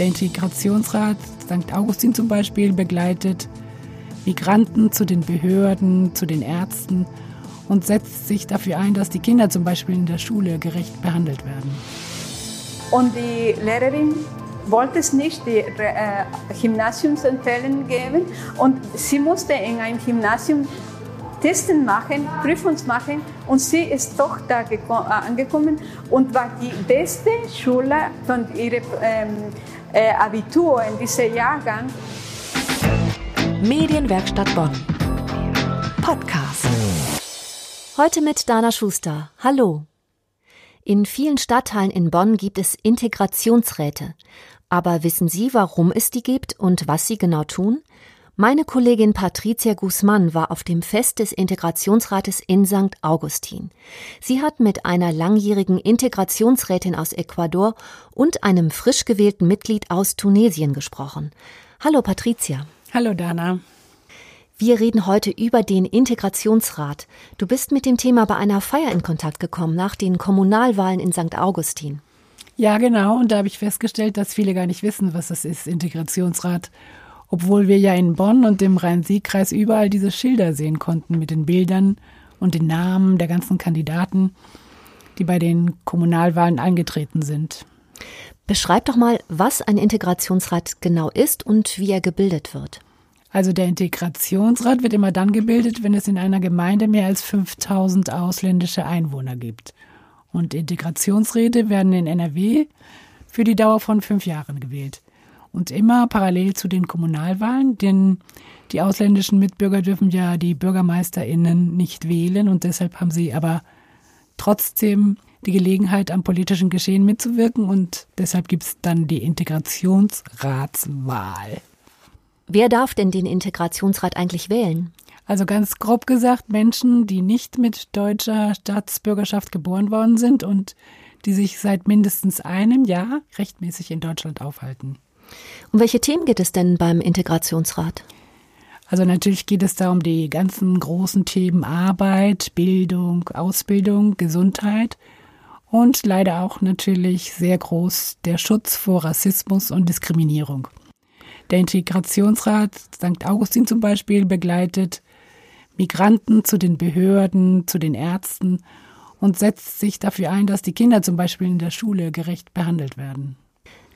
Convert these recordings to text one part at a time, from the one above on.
Der Integrationsrat St. Augustin zum Beispiel begleitet Migranten zu den Behörden, zu den Ärzten und setzt sich dafür ein, dass die Kinder zum Beispiel in der Schule gerecht behandelt werden. Und die Lehrerin wollte es nicht die äh, Gymnasiumsempfehlen geben und sie musste in ein Gymnasium Testen machen, Prüfungen machen und sie ist doch da äh, angekommen und war die beste Schule von ihrem ähm, äh, Abitur in diesem Jahrgang. Medienwerkstatt Bonn. Podcast. Heute mit Dana Schuster. Hallo. In vielen Stadtteilen in Bonn gibt es Integrationsräte. Aber wissen Sie, warum es die gibt und was sie genau tun? Meine Kollegin Patricia Guzman war auf dem Fest des Integrationsrates in St. Augustin. Sie hat mit einer langjährigen Integrationsrätin aus Ecuador und einem frisch gewählten Mitglied aus Tunesien gesprochen. Hallo Patricia. Hallo Dana. Wir reden heute über den Integrationsrat. Du bist mit dem Thema bei einer Feier in Kontakt gekommen nach den Kommunalwahlen in St. Augustin. Ja, genau. Und da habe ich festgestellt, dass viele gar nicht wissen, was das ist, Integrationsrat. Obwohl wir ja in Bonn und im Rhein-Sieg-Kreis überall diese Schilder sehen konnten mit den Bildern und den Namen der ganzen Kandidaten, die bei den Kommunalwahlen eingetreten sind. Beschreib doch mal, was ein Integrationsrat genau ist und wie er gebildet wird. Also der Integrationsrat wird immer dann gebildet, wenn es in einer Gemeinde mehr als 5000 ausländische Einwohner gibt. Und Integrationsräte werden in NRW für die Dauer von fünf Jahren gewählt. Und immer parallel zu den Kommunalwahlen, denn die ausländischen Mitbürger dürfen ja die BürgermeisterInnen nicht wählen und deshalb haben sie aber trotzdem die Gelegenheit, am politischen Geschehen mitzuwirken und deshalb gibt es dann die Integrationsratswahl. Wer darf denn den Integrationsrat eigentlich wählen? Also ganz grob gesagt Menschen, die nicht mit deutscher Staatsbürgerschaft geboren worden sind und die sich seit mindestens einem Jahr rechtmäßig in Deutschland aufhalten. Um welche Themen geht es denn beim Integrationsrat? Also natürlich geht es da um die ganzen großen Themen Arbeit, Bildung, Ausbildung, Gesundheit und leider auch natürlich sehr groß der Schutz vor Rassismus und Diskriminierung. Der Integrationsrat St. Augustin zum Beispiel begleitet Migranten zu den Behörden, zu den Ärzten und setzt sich dafür ein, dass die Kinder zum Beispiel in der Schule gerecht behandelt werden.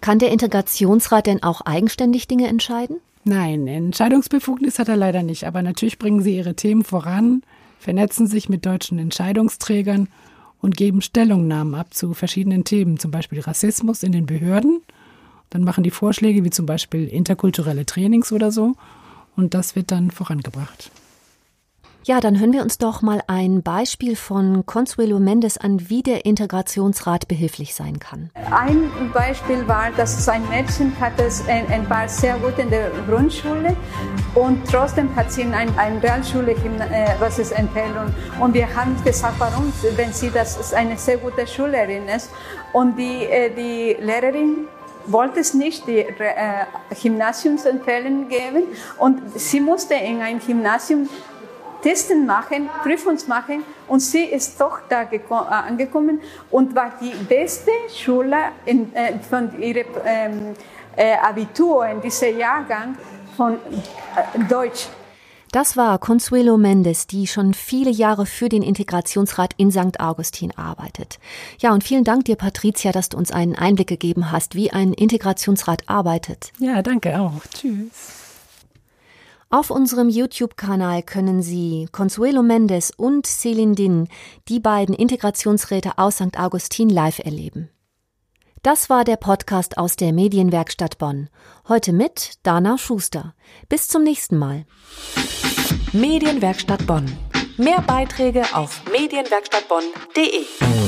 Kann der Integrationsrat denn auch eigenständig Dinge entscheiden? Nein, Entscheidungsbefugnis hat er leider nicht, aber natürlich bringen sie ihre Themen voran, vernetzen sich mit deutschen Entscheidungsträgern und geben Stellungnahmen ab zu verschiedenen Themen, zum Beispiel Rassismus in den Behörden dann machen die Vorschläge, wie zum Beispiel interkulturelle Trainings oder so. Und das wird dann vorangebracht. Ja, dann hören wir uns doch mal ein Beispiel von Consuelo Mendes an, wie der Integrationsrat behilflich sein kann. Ein Beispiel war, dass ein Mädchen hatte ein, ein war sehr gut in der Grundschule und trotzdem hat sie in einer ein Realschule äh, was ist Empfehlung. Und wir haben gesagt, warum, wenn sie das eine sehr gute Schülerin ist. Und die, äh, die Lehrerin wollte es nicht die äh, Gymnasiumsempfehlen geben und sie musste in ein Gymnasium Testen machen, Prüfungen machen und sie ist doch da äh, angekommen und war die beste Schule in, äh, von ihrem ähm, äh, Abitur in diesem Jahrgang von äh, Deutsch. Das war Consuelo Mendes, die schon viele Jahre für den Integrationsrat in St. Augustin arbeitet. Ja, und vielen Dank dir, Patricia, dass du uns einen Einblick gegeben hast, wie ein Integrationsrat arbeitet. Ja, danke auch. Tschüss. Auf unserem YouTube-Kanal können Sie Consuelo Mendes und Celine Din, die beiden Integrationsräte aus St. Augustin, live erleben. Das war der Podcast aus der Medienwerkstatt Bonn. Heute mit Dana Schuster. Bis zum nächsten Mal. Medienwerkstatt Bonn. Mehr Beiträge auf medienwerkstattbonn.de.